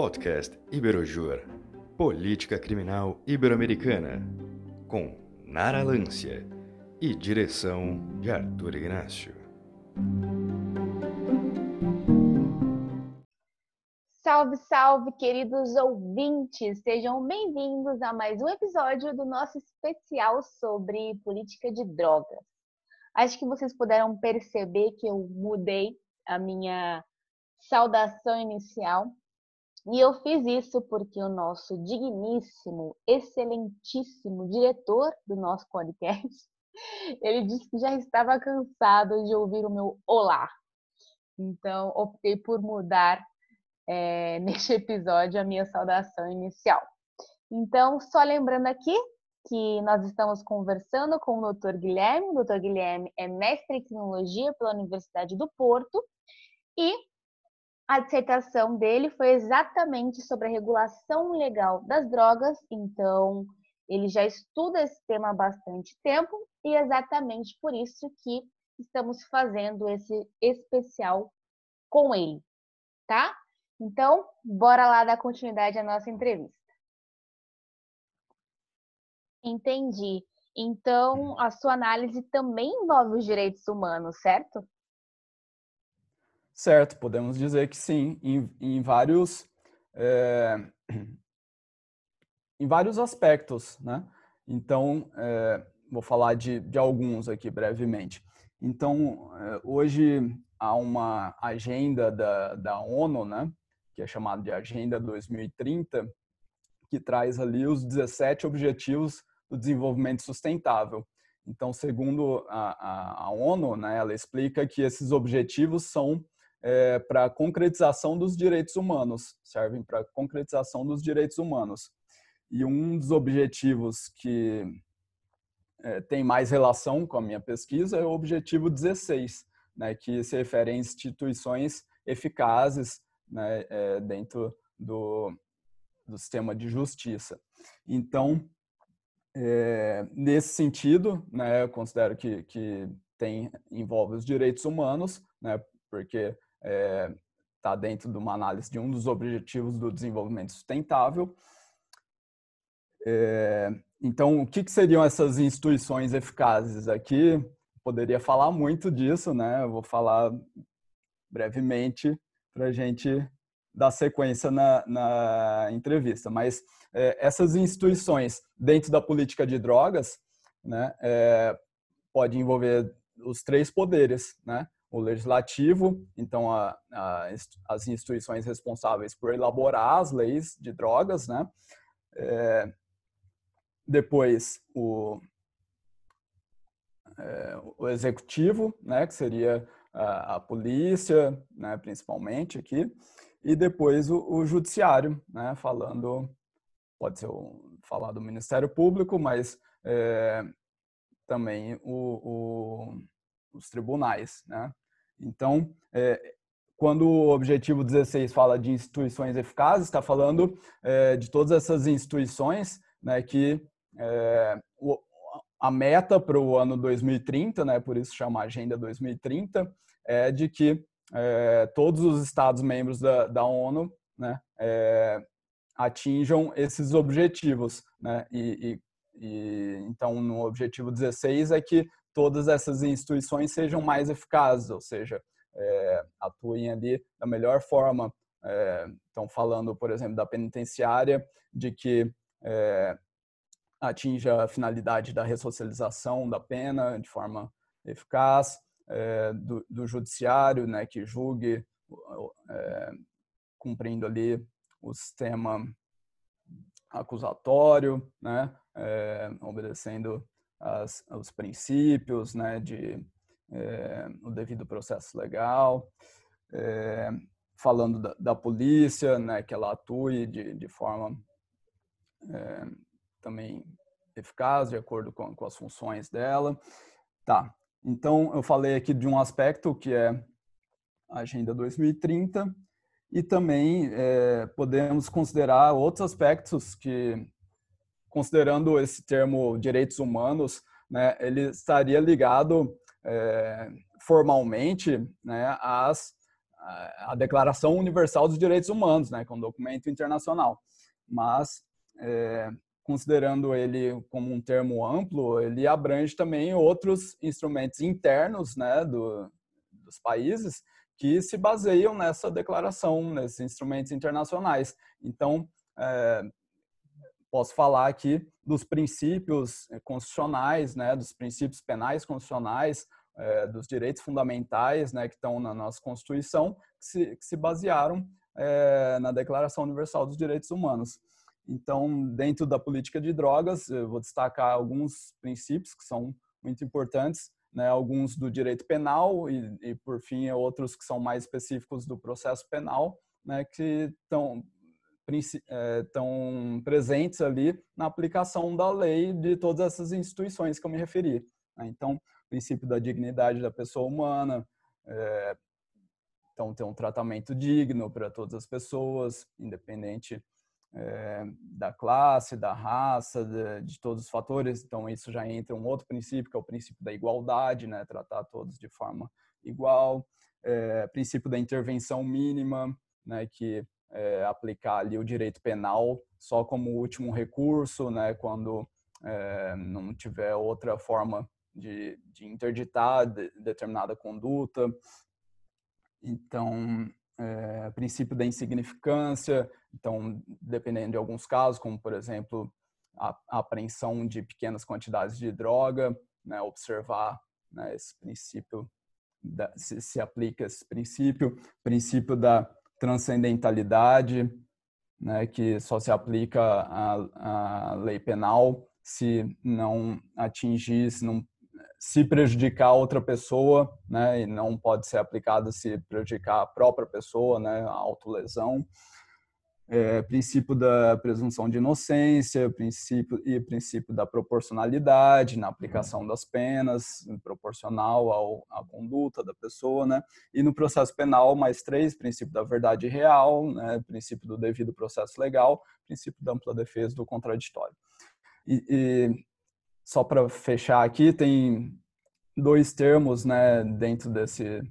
Podcast Iberojur Política Criminal Ibero-Americana com Nara Lância e direção de Arthur Ignacio. Salve, salve, queridos ouvintes! Sejam bem-vindos a mais um episódio do nosso especial sobre política de drogas. Acho que vocês puderam perceber que eu mudei a minha saudação inicial. E eu fiz isso porque o nosso digníssimo, excelentíssimo diretor do nosso podcast, ele disse que já estava cansado de ouvir o meu olá. Então, optei por mudar é, neste episódio a minha saudação inicial. Então, só lembrando aqui que nós estamos conversando com o Dr. Guilherme. O Dr. Guilherme é mestre em criminologia pela Universidade do Porto e a dissertação dele foi exatamente sobre a regulação legal das drogas, então ele já estuda esse tema há bastante tempo e é exatamente por isso que estamos fazendo esse especial com ele, tá? Então, bora lá dar continuidade à nossa entrevista. Entendi. Então, a sua análise também envolve os direitos humanos, certo? Certo, podemos dizer que sim, em, em vários é, em vários aspectos, né? Então, é, vou falar de, de alguns aqui brevemente. Então, é, hoje há uma agenda da, da ONU, né? Que é chamada de Agenda 2030, que traz ali os 17 Objetivos do Desenvolvimento Sustentável. Então, segundo a, a, a ONU, né, ela explica que esses objetivos são é, para concretização dos direitos humanos, servem para concretização dos direitos humanos. E um dos objetivos que é, tem mais relação com a minha pesquisa é o objetivo 16, né, que se refere a instituições eficazes né, é, dentro do, do sistema de justiça. Então, é, nesse sentido, né, eu considero que, que tem, envolve os direitos humanos, né, porque está é, tá dentro de uma análise de um dos objetivos do desenvolvimento sustentável. É, então, o que, que, seriam essas instituições eficazes? Aqui poderia falar muito disso, né? Eu vou falar brevemente para a gente dar sequência na, na entrevista. Mas é, essas instituições dentro da política de drogas, né, é, pode envolver os três poderes, né? O legislativo, então a, a, as instituições responsáveis por elaborar as leis de drogas, né? É, depois o, é, o executivo, né? Que seria a, a, polícia, né? Principalmente aqui, e depois o, o judiciário, né? Falando, pode ser o, falar do Ministério Público, mas é, também o, o os tribunais, né? Então, é, quando o objetivo 16 fala de instituições eficazes, está falando é, de todas essas instituições né, que é, o, a meta para o ano 2030, né, por isso chama Agenda 2030, é de que é, todos os Estados-membros da, da, ONU né, é, atinjam esses objetivos. Né, e, e, e, então, no objetivo 16 é que todas essas instituições sejam mais eficazes, ou seja, é, atuem ali da melhor forma. É, estão falando, por exemplo, da penitenciária, de que é, atinja a finalidade da ressocialização da pena de forma eficaz, é, do, do, judiciário, né, que julgue, é, cumprindo ali o sistema acusatório, né, é, obedecendo as, os princípios né, de é, o devido processo legal, é, falando da, da, polícia, né, que ela atue de, de forma é, também eficaz, de acordo com, com as funções dela. Tá, então eu falei aqui de um aspecto que é a Agenda 2030 e também podemos considerar outros aspectos que considerando esse termo direitos humanos, né, ele estaria ligado é, formalmente né, às, a, Declaração Universal dos Direitos Humanos, né, que é um documento internacional. Mas, é, considerando ele como um termo amplo, ele abrange também outros instrumentos internos né, do, dos países que se baseiam nessa declaração, nesses instrumentos internacionais. Então, é, posso falar aqui dos princípios constitucionais, né, dos princípios penais constitucionais, é, dos direitos fundamentais, né, que estão na nossa Constituição, que se, que se basearam é, na Declaração Universal dos Direitos Humanos. Então, dentro da política de drogas, eu vou destacar alguns princípios que são muito importantes, né, alguns do direito penal e, e, por fim, outros que são mais específicos do processo penal, né, que estão estão é, presentes ali na aplicação da lei de todas essas instituições que eu me referi. Né? Então, o princípio da dignidade da pessoa humana, é, então ter um tratamento digno para todas as pessoas, independente é, da classe, da raça, de, todos os fatores. Então, isso já entra um outro princípio, que é o princípio da igualdade, né? tratar todos de forma igual. Princípio da intervenção mínima, né? que é, aplicar ali o direito penal só como último recurso, né? quando é, não tiver outra forma de, de interditar de, determinada conduta. Então, é, princípio da insignificância, então, dependendo de alguns casos, como por exemplo a, a apreensão de pequenas quantidades de droga, né, observar né, esse princípio, da, se, se, aplica esse princípio, princípio da transcendentalidade, né, que só se aplica à, à lei penal se não atingir, se não se prejudicar outra pessoa, né, e não pode ser aplicado se prejudicar a própria pessoa, né, a autolesão. É, princípio da presunção de inocência, princípio e princípio da proporcionalidade na aplicação das penas, proporcional ao, à conduta da pessoa, né? E no processo penal, mais três, princípio da verdade real, né? princípio do devido processo legal, princípio da ampla defesa do contraditório. E, e só para fechar aqui, tem dois termos né, dentro desse,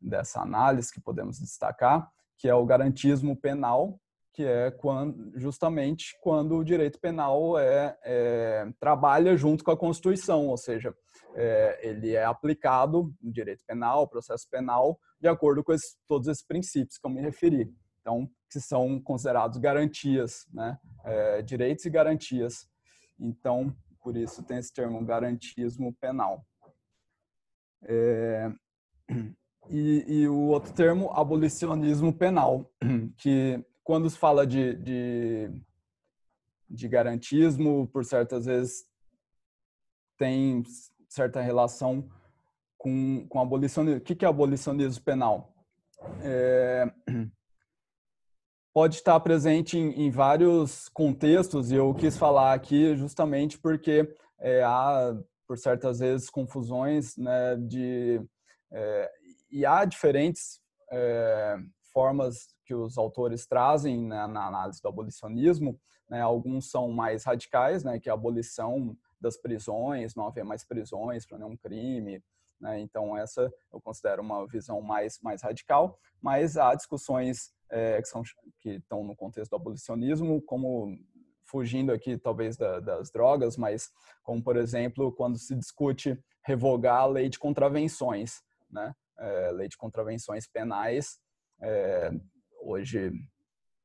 dessa análise que podemos destacar, que é o garantismo penal, que é quando, justamente quando o direito penal é, é trabalha junto com a Constituição, ou seja, é, ele é aplicado direito penal, processo penal, de acordo com esse, todos esses princípios que eu me referi. Então, que são considerados garantias, né? É, direitos e garantias. Então, por isso tem esse termo garantismo penal. É, e, e, o outro termo, abolicionismo penal, que quando se fala de, de, de garantismo, por certas vezes tem certa relação com, com abolicionismo. O que é abolicionismo penal? É, pode estar presente em, em, vários contextos e eu quis falar aqui justamente porque é, há, por certas vezes, confusões né, de... É, e há diferentes é, formas que os autores trazem né, na análise do abolicionismo. Né, alguns são mais radicais, né, que é a abolição das prisões, não haver mais prisões para nenhum crime, né? Então, essa eu considero uma visão mais, mais radical, mas há discussões é, que, são, que estão no contexto do abolicionismo, como fugindo aqui talvez da, das drogas, mas como, por exemplo, quando se discute revogar a lei de contravenções, né? É, lei de contravenções penais, é, hoje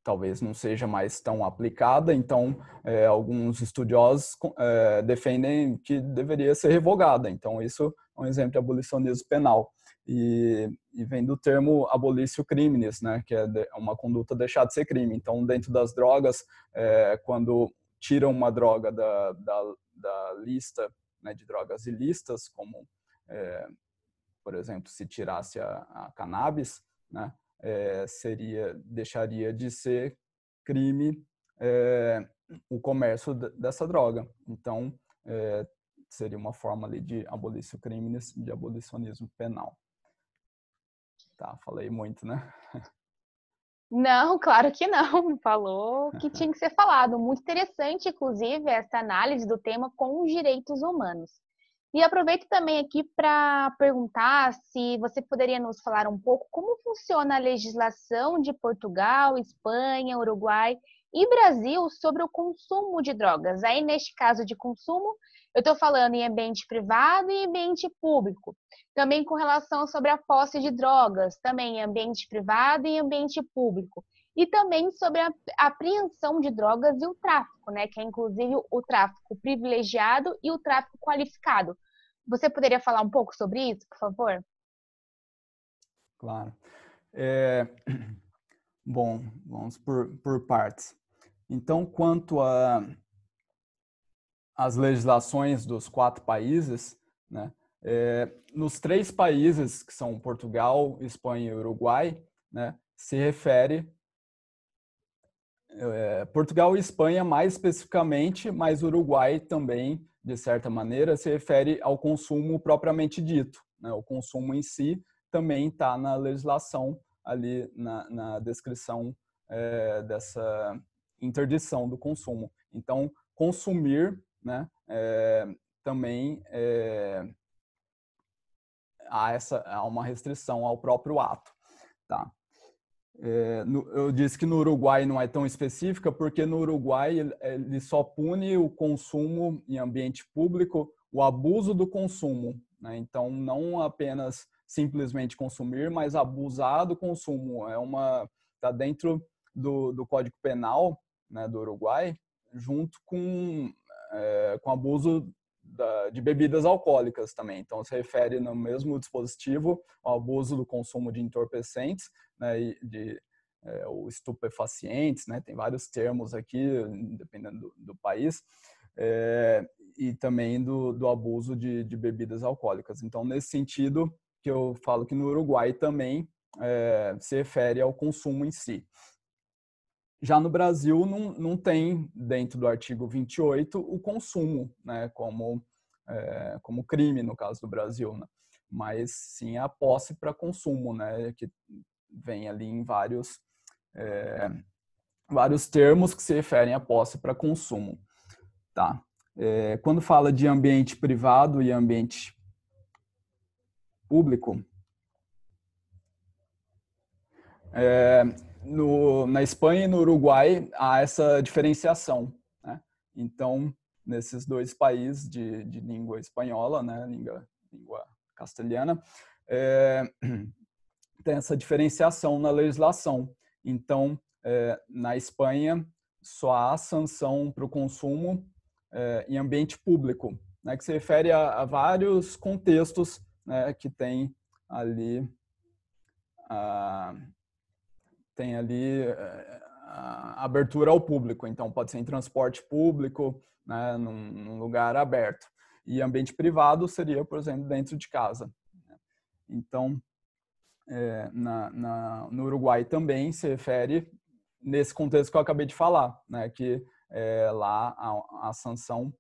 talvez não seja mais tão aplicada, então é, alguns estudiosos é, defendem que deveria ser revogada. Então isso é um exemplo de abolicionismo penal e, e vem do termo abolício criminis, né, que é uma conduta deixar de ser crime. Então, dentro das drogas, é, quando tiram uma droga da, da, da lista né, de drogas ilícitas, como, é, por exemplo, se tirasse a, a cannabis, né, é, seria deixaria de ser crime é, o comércio dessa droga. Então, é, seria uma forma ali de abolição crimes, de abolicionismo penal. Tá, falei muito, né? Não, claro que não. Falou que tinha que ser falado. Muito interessante, inclusive, essa análise do tema com os direitos humanos. E aproveito também aqui para perguntar se você poderia nos falar um pouco como funciona a legislação de Portugal, Espanha, Uruguai e Brasil sobre o consumo de drogas. Aí, neste caso de consumo, eu estou falando em ambiente privado e ambiente público. Também com relação sobre a posse de drogas, também em ambiente privado e ambiente público. E também sobre a apreensão de drogas e o tráfico, né? Que é inclusive o tráfico privilegiado e o tráfico qualificado. Você poderia falar um pouco sobre isso, por favor? Claro. É... Bom, vamos por, por partes. Então, quanto a as legislações dos quatro países, né, é, nos três países que são Portugal, Espanha e Uruguai, né, se refere é, Portugal e Espanha mais especificamente, mas Uruguai também, de certa maneira, se refere ao consumo propriamente dito. Né? O consumo em si também está na legislação ali na, na descrição é, dessa interdição do consumo. Então, consumir né, é, também é, há, essa, há uma restrição ao próprio ato. Tá? É, no, eu disse que no Uruguai não é tão específica, porque no Uruguai ele, ele só pune o consumo em ambiente público, o abuso do consumo. Né? Então, não apenas simplesmente consumir, mas abusar do consumo. É uma está dentro do, do Código Penal né, do Uruguai, junto com é, com abuso da, de bebidas alcoólicas também. Então, se refere no mesmo dispositivo ao abuso do consumo de entorpecentes, né, de é, estupefacientes, né, tem vários termos aqui, dependendo do, do país, é, e também do, do abuso de, de, bebidas alcoólicas. Então, nesse sentido, que eu falo que no Uruguai também é, se refere ao consumo em si. Já no Brasil, não, não tem, dentro do artigo 28, o consumo, né, como, é, como crime, no caso do Brasil, né? mas sim a posse para consumo, né, que vem ali em vários, é, vários termos que se referem à posse para consumo. Tá. É, quando fala de ambiente privado e ambiente público, é, no, na Espanha e no Uruguai há essa diferenciação. Né? Então, nesses dois países de, de língua espanhola, né, língua, língua castelhana, é, tem essa diferenciação na legislação. Então, é, na Espanha, só há sanção para o consumo é, em ambiente público, né, que se refere a, a vários contextos né, que tem ali a, tem ali eh, abertura ao público, então pode ser em transporte público, né, num, num lugar aberto. E ambiente privado seria, por exemplo, dentro de casa. Né. Então, é, na, na, no Uruguai também se refere nesse contexto que eu acabei de falar, né, que é, lá a, a, sanção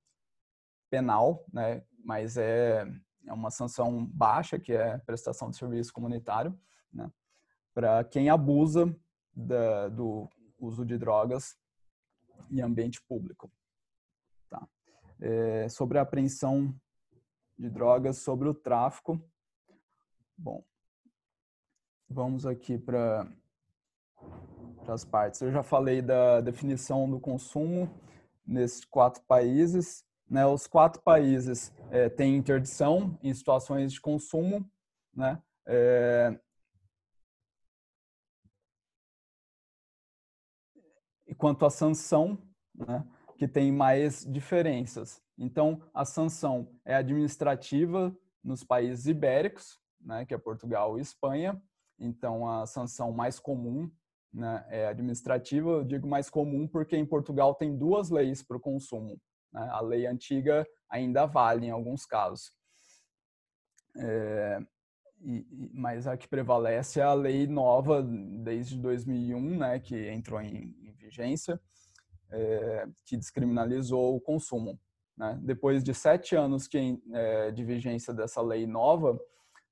penal, né, mas é, é uma sanção baixa, que é prestação de serviço comunitário, né, para quem abusa da, do uso de drogas em ambiente público. Tá. É, sobre a apreensão de drogas, sobre o tráfico. Bom, vamos aqui para as partes. Eu já falei da definição do consumo nesses quatro países. Né? Os quatro países é, têm interdição em situações de consumo, né? É, quanto à sanção, né, que tem mais diferenças. Então, a sanção é administrativa nos países ibéricos, né, que é Portugal e Espanha. Então, a sanção mais comum né, é administrativa. Eu digo mais comum porque em Portugal tem duas leis para o consumo. Né? A lei antiga ainda vale em alguns casos. É, e, mas a que prevalece é a lei nova desde 2001, né, que entrou em, é, que descriminalizou o consumo. Né? Depois de sete anos que, é, de vigência dessa lei nova,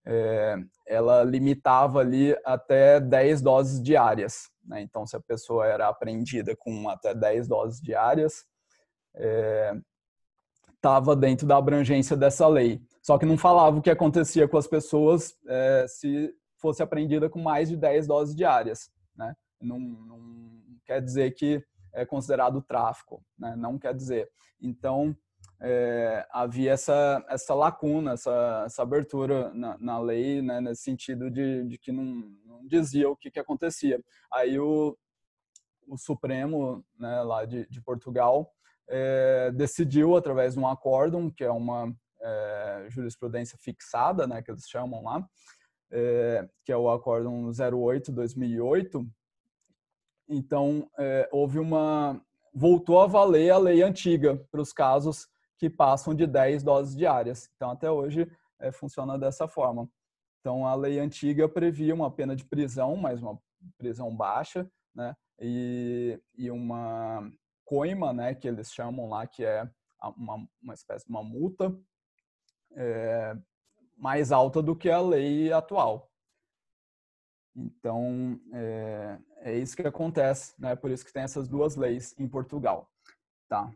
é, ela limitava ali até 10 doses diárias. Né? Então, se a pessoa era apreendida com até 10 doses diárias, estava dentro da abrangência dessa lei. Só que não falava o que acontecia com as pessoas se fosse apreendida com mais de 10 doses diárias. Né? Não, não quer dizer que é considerado tráfico, né? não quer dizer. Então, é, havia essa, essa lacuna, essa, essa abertura na, na lei, né? nesse sentido de, de que não, não, dizia o que, que acontecia. Aí o, o Supremo, né, lá de, de Portugal, é, decidiu, através de um acórdão, que é uma é, jurisprudência fixada, né, que eles chamam lá, é, que é o acórdão 08-2008, então é, houve uma... voltou a valer a lei antiga para os casos que passam de 10 doses diárias. Então, até hoje, é, funciona dessa forma. Então, a lei antiga previa uma pena de prisão, mas uma prisão baixa, né? E, e uma coima, né, que eles chamam lá, que é uma, uma espécie de uma multa é, mais alta do que a lei atual. Então, é, é, isso que acontece, né? Por isso que tem essas duas leis em Portugal, tá?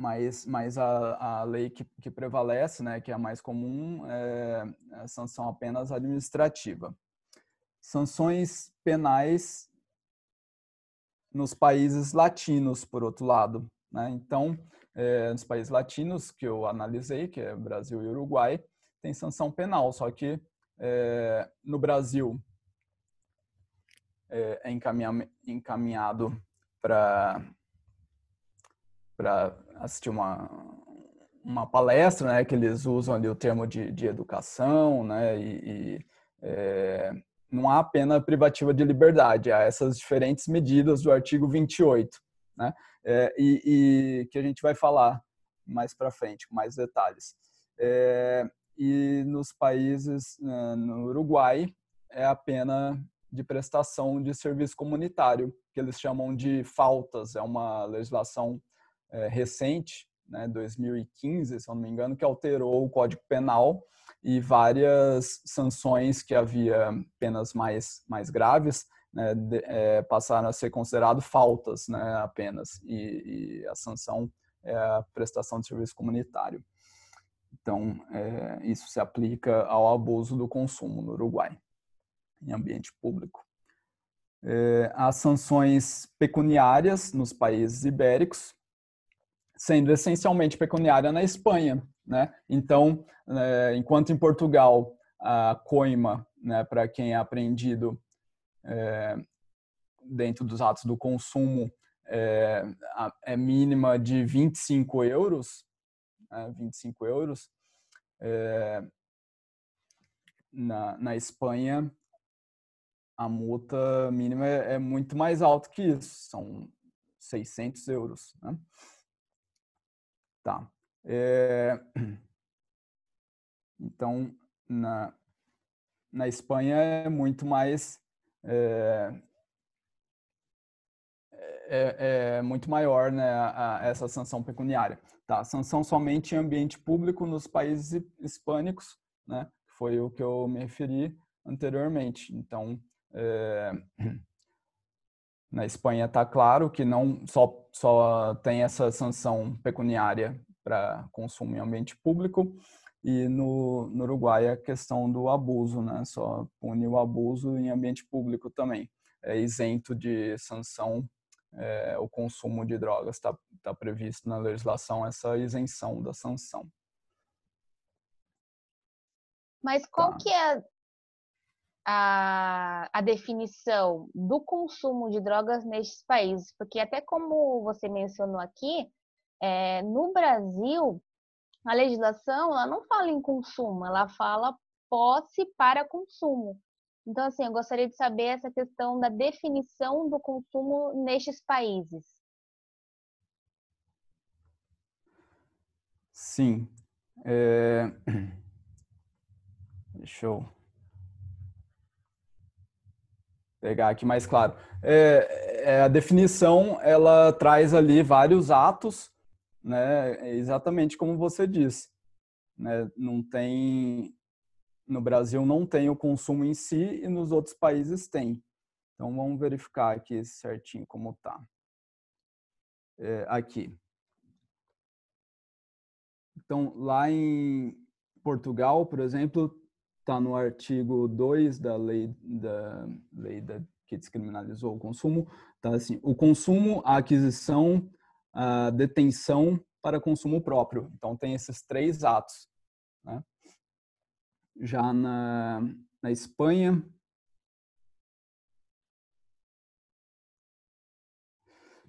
Mas, mas a, a lei que, que prevalece, né, que é a mais comum, é a sanção apenas administrativa. Sanções penais nos países latinos, por outro lado. Né? Então, é, nos países latinos que eu analisei, que é Brasil e Uruguai, tem sanção penal, só que é, no Brasil é, é encaminhado para para assistir uma, uma palestra, né, que eles usam ali o termo de, de educação, né, e, e é, não há pena privativa de liberdade, há essas diferentes medidas do artigo 28, né, é, e, e, que a gente vai falar mais para frente, com mais detalhes. É, e nos países, né, no Uruguai, é a pena de prestação de serviço comunitário, que eles chamam de faltas, é uma legislação é, recente, né, 2015, se eu não me engano, que alterou o Código Penal e várias sanções que havia penas mais, mais graves né, de, é, passaram a ser consideradas faltas né, apenas, e, e, a sanção é a prestação de serviço comunitário. Então, é, isso se aplica ao abuso do consumo no Uruguai, em ambiente público. É, as sanções pecuniárias nos países ibéricos, sendo essencialmente pecuniária na Espanha. Né? Então, é, enquanto em Portugal a coima, né, para quem é apreendido é, dentro dos atos do consumo, é, é mínima de 25 euros, né, 25 euros. É, na, na Espanha, a multa mínima é, é muito mais alta que isso, são 600 euros. Né? Tá. É... Então, na, na Espanha é muito mais é, é, é, muito maior né, a, a essa sanção pecuniária. Tá, sanção somente em ambiente público nos países hispânicos, né, foi o que eu me referi anteriormente. Então, é, na Espanha está claro que não só, só tem essa sanção pecuniária para consumo em ambiente público e no, no Uruguai a questão do abuso, né? Só pune o abuso em ambiente público também. É isento de sanção é, o consumo de drogas. Está tá previsto na legislação essa isenção da sanção. Mas qual tá. que é a, a definição do consumo de drogas nestes países? Porque até como você mencionou aqui, é, no Brasil, a legislação ela não fala em consumo, ela fala posse para consumo. Então, assim, eu gostaria de saber essa questão da definição do consumo nestes países. Sim. É... Deixa eu pegar aqui mais claro. É, é, a definição ela traz ali vários atos, né? Exatamente como você disse, né? Não tem no Brasil não tem o consumo em si e nos outros países tem. Então vamos verificar aqui certinho como tá. É, aqui. Então, lá em Portugal, por exemplo, está no artigo 2 da lei, da lei da, que descriminalizou o consumo, tá assim, o consumo, a aquisição, a detenção para consumo próprio. Então, tem esses três atos. Né? Já na, na Espanha,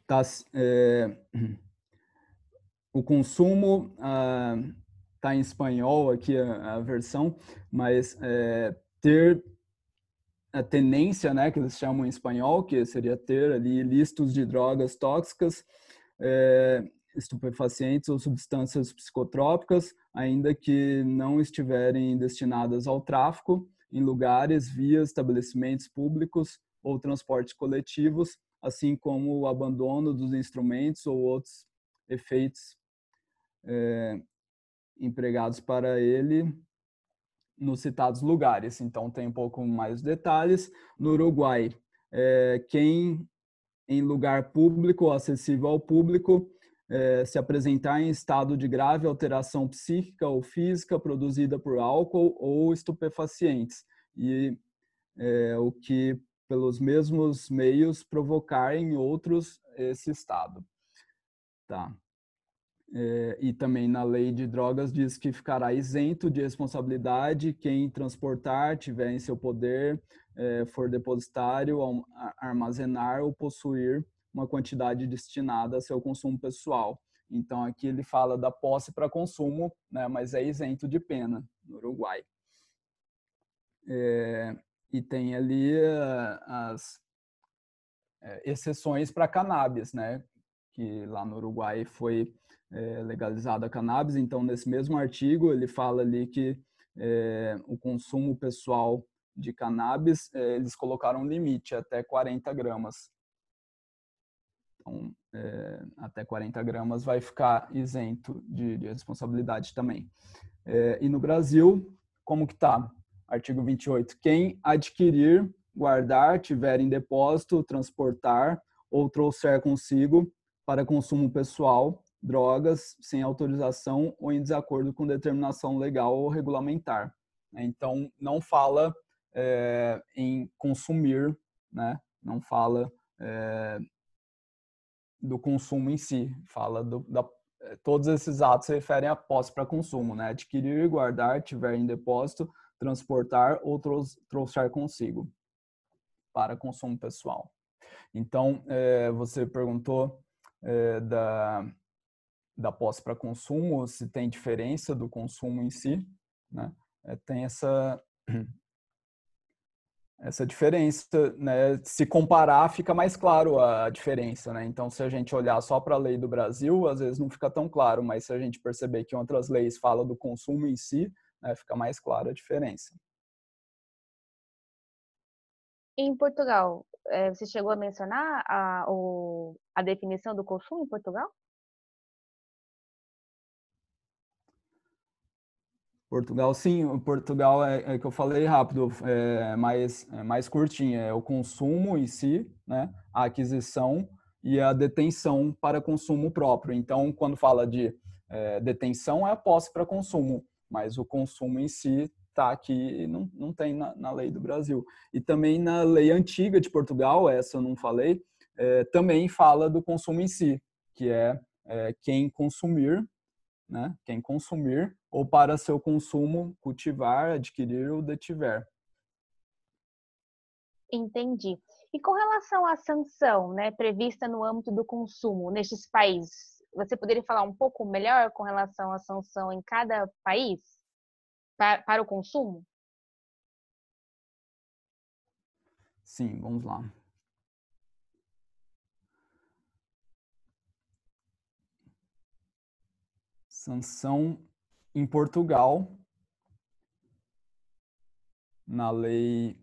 tá, é, o consumo está ah, em espanhol aqui a, a versão, mas é, ter a tenência, né, que eles chamam em espanhol, que seria ter ali listos de drogas tóxicas, é, estupefacientes ou substâncias psicotrópicas, ainda que não estiverem destinadas ao tráfico, em lugares, vias, estabelecimentos públicos ou transportes coletivos, assim como o abandono dos instrumentos ou outros efeitos é, empregados para ele nos citados lugares. Então, tem um pouco mais detalhes. No Uruguai, é, quem em lugar público ou acessível ao público é, se apresentar em estado de grave alteração psíquica ou física produzida por álcool ou estupefacientes, e é, o que, pelos mesmos meios, provocar em outros esse estado. Tá. É, e também na lei de drogas diz que ficará isento de responsabilidade quem transportar, tiver em seu poder, é, for depositário, armazenar ou possuir uma quantidade destinada a seu consumo pessoal. Então aqui ele fala da posse para consumo, né, mas é isento de pena no Uruguai. É, e tem ali uh, as é, exceções para cannabis, né, que lá no Uruguai foi é, legalizada a cannabis. Então, nesse mesmo artigo, ele fala ali que é, o consumo pessoal de cannabis, eles colocaram um limite até 40 gramas. Então, é, até 40 gramas vai ficar isento de, de responsabilidade também. É, e no Brasil, como que tá? Artigo 28. Quem adquirir, guardar, tiver em depósito, transportar ou trouxer consigo para consumo pessoal drogas sem autorização ou em desacordo com determinação legal ou regulamentar. Né? Então, não fala é, em consumir, né? não fala é, do consumo em si, fala do, da, eh, todos esses atos se referem a posse para consumo, né? adquirir, guardar, tiver em depósito, transportar ou trouxer consigo para consumo pessoal. Então, é, você perguntou é, da, da posse para consumo, se tem diferença do consumo em si, né? É, tem essa essa diferença, né? Se comparar, fica mais claro a diferença, né? Então, se a gente olhar só para a lei do Brasil, às vezes não fica tão claro, mas se a gente perceber que outras leis falam do consumo em si, né, fica mais clara a diferença. Em Portugal, eh, você chegou a mencionar a, a definição do consumo em Portugal? Portugal, sim, Portugal é, é, que eu falei rápido, é mais, é mais curtinho, é o consumo em si, né, a aquisição e a detenção para consumo próprio. Então, quando fala de é, detenção, é a posse para consumo, mas o consumo em si está aqui não, não tem na, na, lei do Brasil. E também na lei antiga de Portugal, essa eu não falei, é, também fala do consumo em si, que é, é quem consumir, né, quem consumir ou para seu consumo cultivar, adquirir ou detiver. Entendi. E com relação à sanção, né, prevista no âmbito do consumo nestes países, você poderia falar um pouco melhor com relação à sanção em cada país para, para o consumo? Sim, vamos lá. Sanção em Portugal, na lei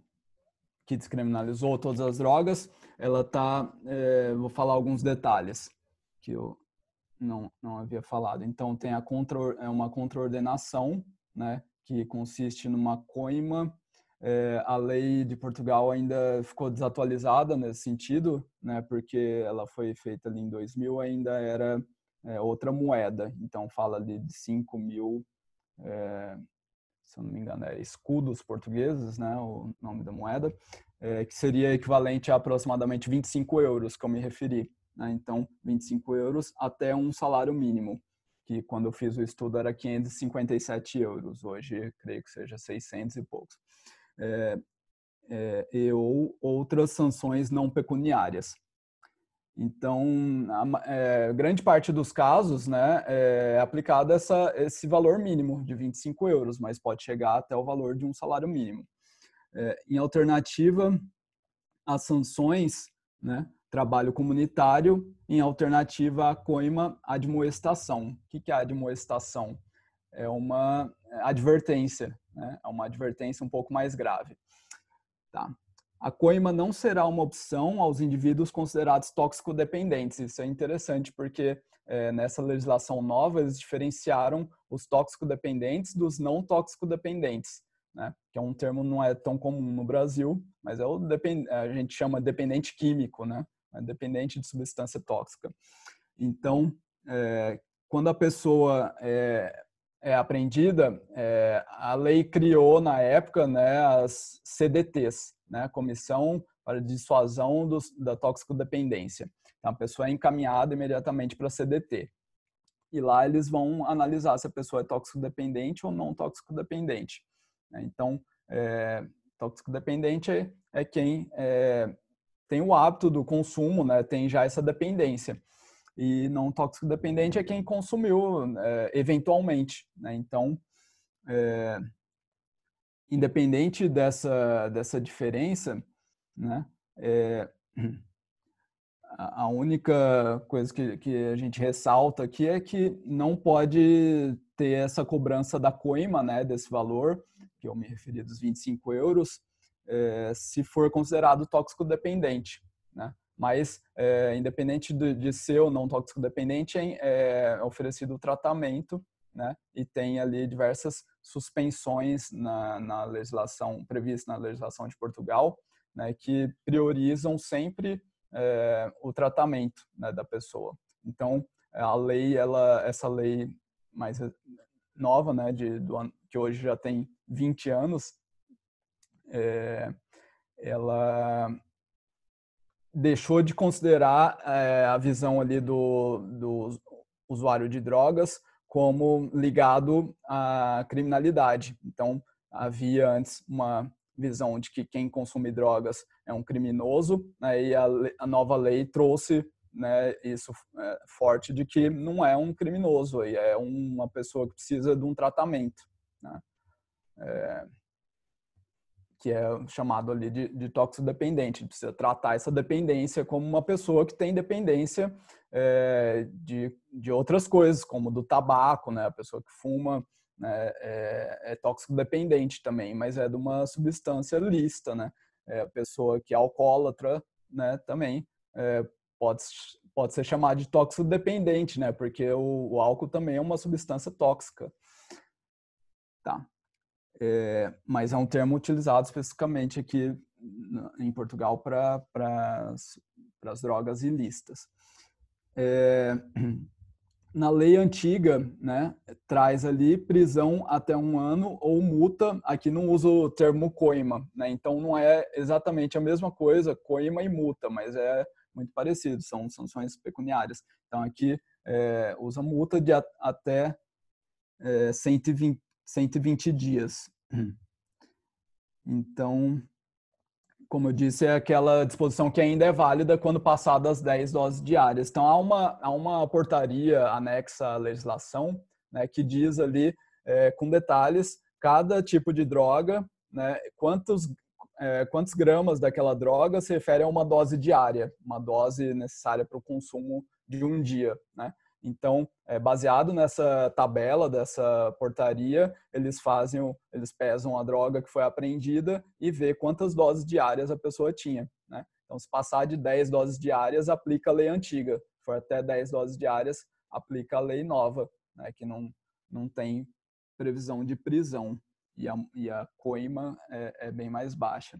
que descriminalizou todas as drogas, ela tá, é, vou falar alguns detalhes que eu não, não havia falado. Então tem a contra, é uma contraordenação, né, que consiste numa coima. É, a lei de Portugal ainda ficou desatualizada nesse sentido, né, porque ela foi feita ali em 2000, ainda era é, outra moeda. Então, fala ali de 5 mil, é, se eu não me engano, é escudos portugueses, né, o nome da moeda, é, que seria equivalente a aproximadamente 25 euros, que eu me referi. Né? Então, 25 euros até um salário mínimo, que quando eu fiz o estudo era 557 euros, hoje creio que seja 600 e poucos. É, é, e ou outras sanções não pecuniárias. Então, a é, grande parte dos casos né, é aplicado essa, esse valor mínimo de 25 euros, mas pode chegar até o valor de um salário mínimo. É, em alternativa, as sanções, né, trabalho comunitário, em alternativa à coima admoestação. O que é admoestação? É uma advertência, né? é uma advertência um pouco mais grave. Tá? A coima não será uma opção aos indivíduos considerados tóxico-dependentes. Isso é interessante porque é, nessa legislação nova eles diferenciaram os tóxico-dependentes dos não tóxico-dependentes, né? que é um termo não é tão comum no Brasil, mas é o a gente chama dependente químico, né? É dependente de substância tóxica. Então, é, quando a pessoa é, é apreendida, é, a lei criou na época né, as CDTs, né, Comissão para Dissuasão dos, da Toxicodependência. Então, a pessoa é encaminhada imediatamente para a CDT. E lá eles vão analisar se a pessoa é toxicodependente ou não toxicodependente. Né. Então, é, toxicodependente é, é quem é, tem o hábito do consumo, né, tem já essa dependência. E não tóxico dependente é quem consumiu é, eventualmente. Né? Então, é, independente dessa, dessa diferença, né, é, a única coisa que, que a gente ressalta aqui é que não pode ter essa cobrança da coima, né, desse valor, que eu me referi dos 25 euros, é, se for considerado tóxico dependente, né? Mas, é, independente de, de, ser ou não tóxico dependente, é, é oferecido o tratamento, né? E tem ali diversas suspensões na, na legislação prevista na legislação de Portugal, né? Que priorizam sempre é, o tratamento né, da pessoa. Então, a lei, ela, essa lei mais nova, né? De, do, que hoje já tem 20 anos, é, ela deixou de considerar é, a visão ali do, do usuário de drogas como ligado à criminalidade. Então, havia antes uma visão de que quem consome drogas é um criminoso, né, e a, a, nova lei trouxe né, isso é, forte de que não é um criminoso, é uma pessoa que precisa de um tratamento. Né. É, que é chamado ali de, de toxodependente. Ele precisa tratar essa dependência como uma pessoa que tem dependência é, de, de outras coisas, como do tabaco, né? A pessoa que fuma né? é, é toxicodependente também, mas é de uma substância lista, né? É a pessoa que é alcoólatra, né? Também é, pode, pode ser chamada de toxodependente, né? Porque o, o álcool também é uma substância tóxica. Tá é, mas é um termo utilizado especificamente aqui em Portugal para as drogas ilícitas. É, na lei antiga, né, traz ali prisão até um ano ou multa. Aqui não usa o termo coima, né? Então não é exatamente a mesma coisa, coima e multa, mas é muito parecido, são sanções pecuniárias. Então aqui é, usa multa de a, até é, 120, 120 dias. Então, como eu disse, é aquela disposição que ainda é válida quando passadas 10 doses diárias. Então, há uma, há uma portaria anexa à legislação né, que diz ali, é, com detalhes, cada tipo de droga, né, quantos, é, quantos gramas daquela droga se refere a uma dose diária, uma dose necessária para o consumo de um dia. Né? Então, é, baseado nessa tabela dessa portaria, eles fazem, eles pesam a droga que foi apreendida e vê quantas doses diárias a pessoa tinha. Né? Então, se passar de 10 doses diárias, aplica a lei antiga. Se for até 10 doses diárias, aplica a lei nova, né? que não, não tem previsão de prisão. E a, e a coima é, é bem mais baixa.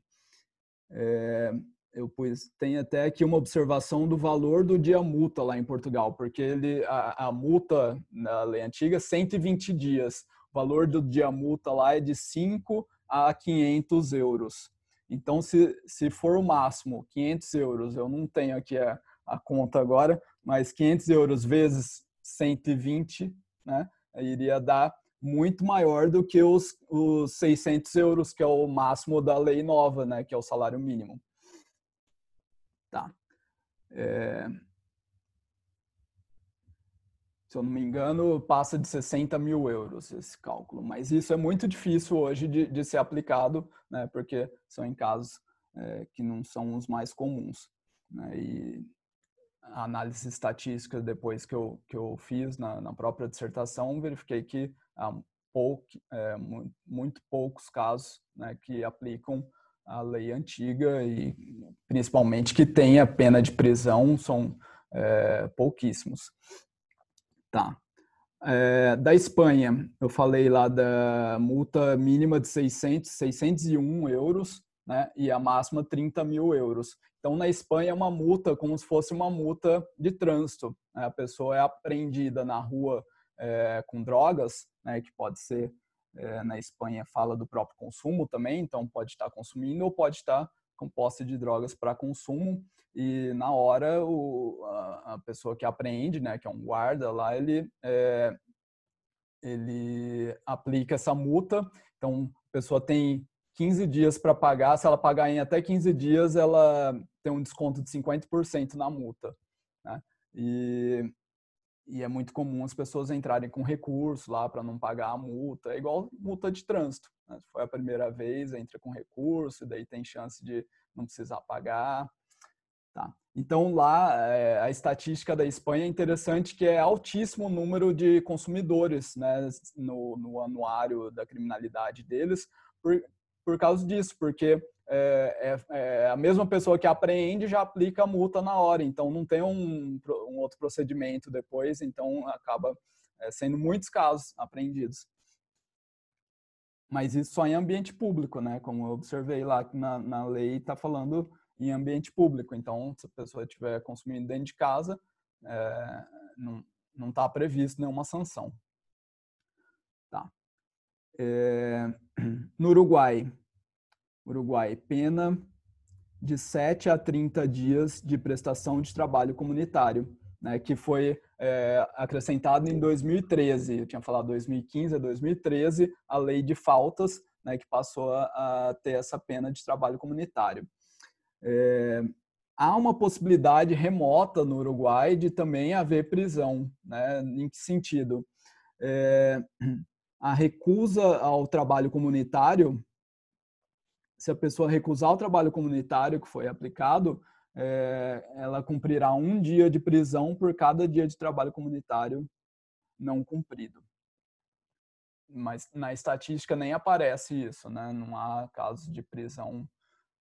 É, eu pus, tem até aqui uma observação do valor do dia multa lá em Portugal, porque ele, a, a multa na lei antiga, 120 dias. O valor do dia multa lá é de 5 a 500 euros. Então, se, se for o máximo 500 euros, eu não tenho aqui a, a conta agora, mas 500 euros vezes 120, né, iria dar muito maior do que os, os 600 euros, que é o máximo da lei nova, né, que é o salário mínimo. É... Se eu não me engano, passa de 60 mil euros esse cálculo, mas isso é muito difícil hoje de, de ser aplicado, né, porque são em casos é, que não são os mais comuns. Né, e a análise estatística depois que eu, que eu fiz na, na própria dissertação, verifiquei que há pouco, é, muito, poucos casos né, que aplicam a lei antiga e principalmente que tem a pena de prisão são é, pouquíssimos. Tá. É, da Espanha, eu falei lá da multa mínima de 600, 601 euros, né, e a máxima 30 mil euros. Então, na Espanha, é uma multa como se fosse uma multa de trânsito. Né? A pessoa é apreendida na rua é, com drogas, né, que pode ser é, na Espanha fala do próprio consumo também, então pode estar consumindo ou pode estar com posse de drogas para consumo e na hora o, a, a, pessoa que apreende, né, que é um guarda lá, ele é, ele aplica essa multa. Então a pessoa tem 15 dias para pagar. Se ela pagar em até 15 dias, ela tem um desconto de 50% na multa. Né? E e é muito comum as pessoas entrarem com recurso lá para não pagar a multa. É igual multa de trânsito. Né? Foi a primeira vez, entra com recurso, e daí tem chance de não precisar pagar. Tá. Então lá é, a estatística da Espanha é interessante que é altíssimo o número de consumidores né, no, no anuário da criminalidade deles por, causa disso, porque é, é, é, a mesma pessoa que apreende já aplica a multa na hora, então não tem um, um outro procedimento depois, então acaba é, sendo muitos casos apreendidos. Mas isso só em ambiente público, né? Como eu observei lá na, na lei está falando em ambiente público. Então, se a pessoa estiver consumindo dentro de casa, é, não está previsto nenhuma sanção. Tá. É, no Uruguai, Uruguai, pena de 7 a 30 dias de prestação de trabalho comunitário, né, que foi é, acrescentado em 2013. Eu tinha falado 2015 a 2013, a lei de faltas, né, que passou a, a, ter essa pena de trabalho comunitário. É, há uma possibilidade remota no Uruguai de também haver prisão. Né? Em que sentido? É, a recusa ao trabalho comunitário se a pessoa recusar o trabalho comunitário que foi aplicado, é, ela cumprirá um dia de prisão por cada dia de trabalho comunitário não cumprido. Mas na estatística nem aparece isso, né? Não há casos de prisão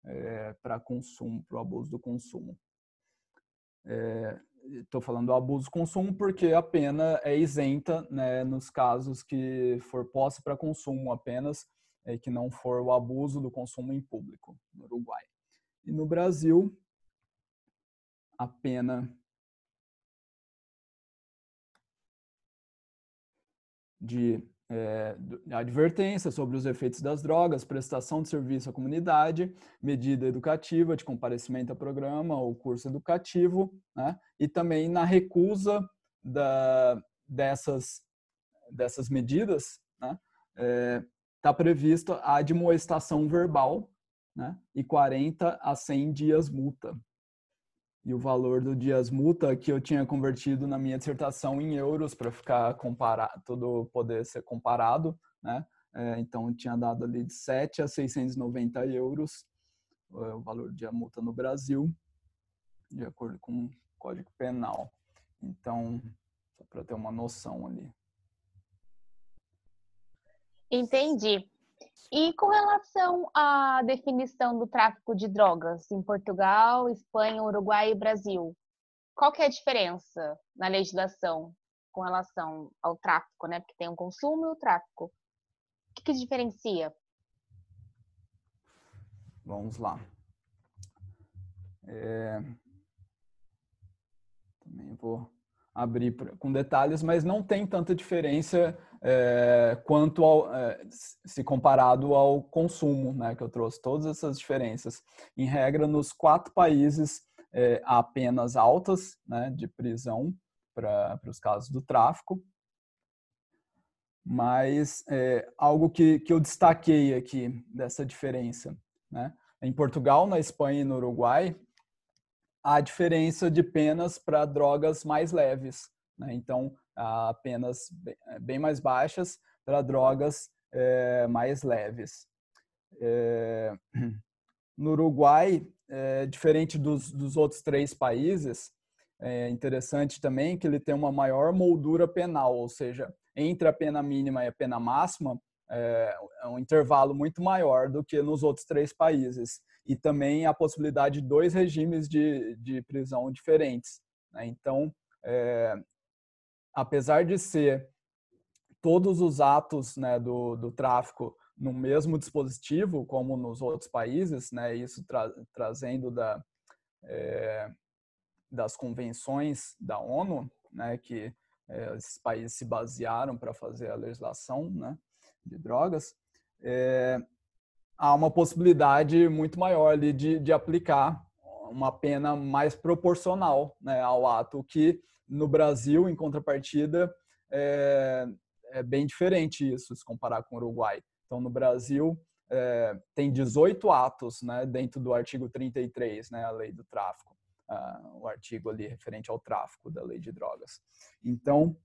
é, para consumo, para o abuso do consumo. Estou falando do abuso consumo porque a pena é isenta né, nos casos que for posse para consumo apenas é, que não for o abuso do consumo em público no Uruguai. E no Brasil, a pena de é, advertência sobre os efeitos das drogas, prestação de serviço à comunidade, medida educativa de comparecimento a programa ou curso educativo, né? e também na recusa da, dessas, dessas medidas, né? É, está prevista a admoestação verbal né, e 40 a 100 dias multa. E o valor do dias multa que eu tinha convertido na minha dissertação em euros para ficar comparado, tudo poder ser comparado, né? É, então tinha dado ali de 7 a 690 euros é, o valor de a multa no Brasil, de acordo com o Código Penal. Então, só para ter uma noção ali. Entendi. E com relação à definição do tráfico de drogas em Portugal, Espanha, Uruguai e Brasil, qual que é a diferença na legislação com relação ao tráfico, né? Porque tem o consumo e o tráfico. O que, que diferencia? Vamos lá. É... Também vou abrir com detalhes, mas não tem tanta diferença é, quanto ao, é, se comparado ao consumo, né, que eu trouxe todas essas diferenças. Em regra, nos quatro países é, há penas altas né, de prisão para os casos do tráfico, mas é, algo que, que eu destaquei aqui dessa diferença, né? Em Portugal, na Espanha e no Uruguai, a diferença de penas para drogas mais leves. Né? Então, há penas eh, bem mais baixas para drogas é, mais leves. É, no Uruguai, é, diferente dos, dos outros três países, é interessante também que ele tem uma maior moldura penal, ou seja, entre a pena mínima e a pena máxima, é, é um intervalo muito maior do que nos outros três países e também a possibilidade de dois regimes de, de prisão diferentes. Né? Então, é, apesar de ser todos os atos né, do, do tráfico no mesmo dispositivo, como nos outros países, né, isso tra trazendo da, é, das convenções da ONU, né, que é, esses países se basearam para fazer a legislação né, de drogas, é, há uma possibilidade muito maior ali de, de aplicar uma pena mais proporcional né, ao ato, que no Brasil, em contrapartida, é, é, bem diferente isso, se comparar com o Uruguai. Então, no Brasil, é, tem 18 atos né, dentro do artigo 33, né, a lei do tráfico, uh, o artigo ali referente ao tráfico da lei de drogas. Então,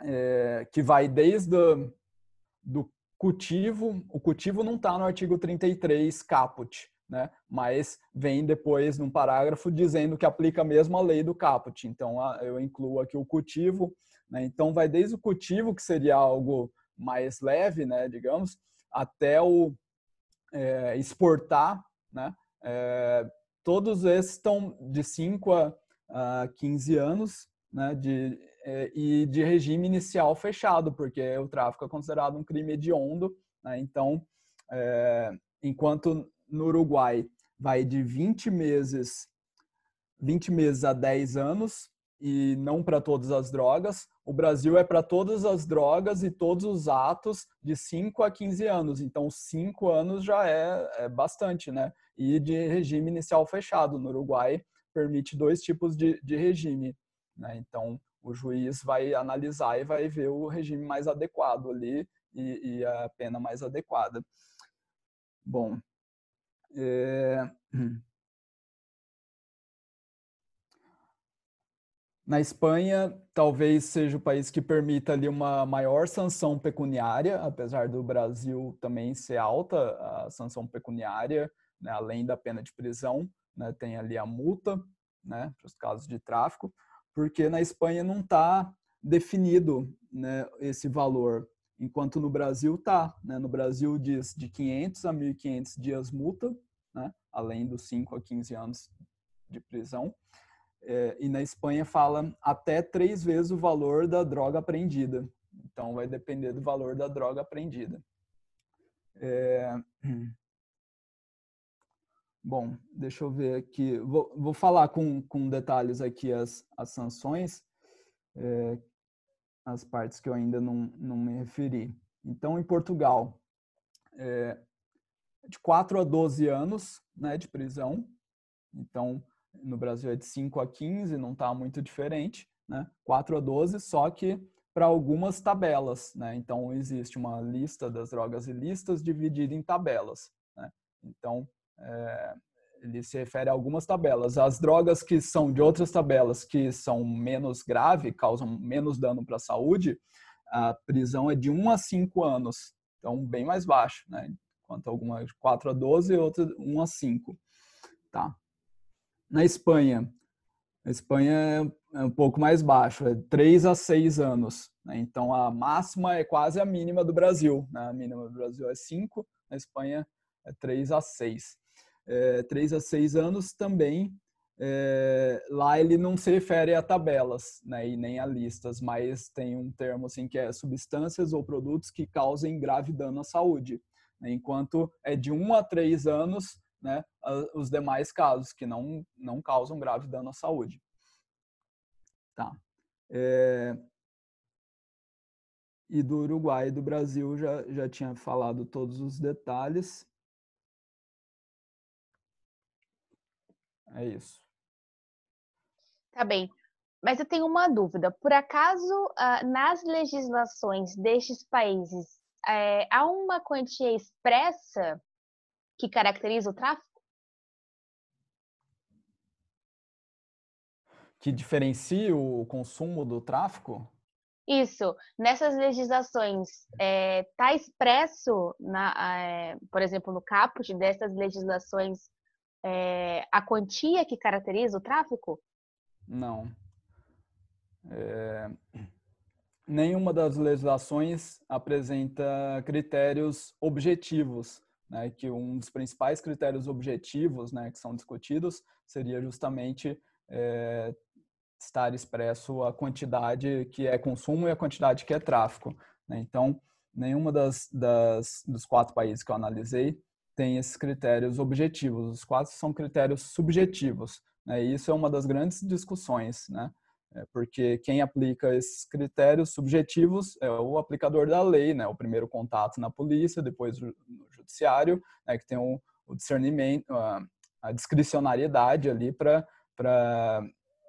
é, que vai desde do cultivo, o cultivo não está no artigo 33 caput, né? mas vem depois num parágrafo dizendo que aplica a lei do caput. Então, eu incluo aqui o cultivo. Né? Então, vai desde o cultivo, que seria algo mais leve, né, digamos, até o é, exportar. Né? É, todos esses estão de 5 a, a 15 anos né, de, e de regime inicial fechado, porque o tráfico é considerado um crime hediondo. Né? Então, é, enquanto no Uruguai vai de 20 meses, 20 meses a 10 anos, e não para todas as drogas. O Brasil é para todas as drogas e todos os atos de 5 a 15 anos. Então, 5 anos já é, é, bastante, né? E de regime inicial fechado. No Uruguai, permite dois tipos de, de regime. Né? Então, o juiz vai analisar e vai ver o regime mais adequado ali e, e a pena mais adequada. Bom, é... Na Espanha, talvez seja o país que permita ali uma maior sanção pecuniária, apesar do Brasil também ser alta a sanção pecuniária, né, além da pena de prisão, né, tem ali a multa, né, para os casos de tráfico porque na Espanha não está definido né, esse valor, enquanto no Brasil está. Né? No Brasil diz de 500 a 1.500 dias multa, né? além dos 5 a 15 anos de prisão. É, e na Espanha fala até três vezes o valor da droga apreendida. Então vai depender do valor da droga apreendida. É... Bom, deixa eu ver aqui. Vou, vou falar com, com detalhes aqui as, as sanções, é, as partes que eu ainda não, não me referi. Então, em Portugal, é, de 4 a 12 anos né, de prisão. Então, no Brasil é de 5 a 15, não está muito diferente. Né? 4 a 12, só que para algumas tabelas. Né? Então, existe uma lista das drogas ilícitas dividida em tabelas. Né? Então, é, ele se refere a algumas tabelas. As drogas que são de outras tabelas que são menos grave, causam menos dano para a saúde, a prisão é de 1 a 5 anos. Então, bem mais baixo, né? Enquanto algumas de 4 a 12 e outras 1 a 5. Tá. Na Espanha, a Espanha é um pouco mais baixo, é 3 a 6 anos. Né? Então, a máxima é quase a mínima do Brasil. Né? A mínima do Brasil é 5, na Espanha é 3 a 6 é, 3 a 6 anos também. É, lá ele não se refere a tabelas né, e nem a listas, mas tem um termo assim que é substâncias ou produtos que causem grave dano à saúde. Né, enquanto é de 1 a 3 anos né, os demais casos que não, não causam grave dano à saúde. Tá. É... E do Uruguai e do Brasil já, já tinha falado todos os detalhes. É isso. Tá bem. Mas eu tenho uma dúvida. Por acaso, ah, nas legislações destes países, é, há uma quantia expressa que caracteriza o tráfico? Que diferencia o consumo do tráfico? Isso. Nessas legislações, está é, tá expresso, na, é, por exemplo, no caput dessas legislações, é, a quantia que caracteriza o tráfico? Não. É, nenhuma das legislações apresenta critérios objetivos, né, que um dos principais critérios objetivos né, que são discutidos seria justamente é, estar expresso a quantidade que é consumo e a quantidade que é tráfico. Né? Então, nenhuma das, das, dos quatro países que eu analisei tem esses critérios objetivos. Os quatro são critérios subjetivos. Né? E isso é uma das grandes discussões, né? É porque quem aplica esses critérios subjetivos é o aplicador da lei, né? O primeiro contato na polícia, depois no judiciário, né? que tem o, o discernimento, a, a discricionariedade ali para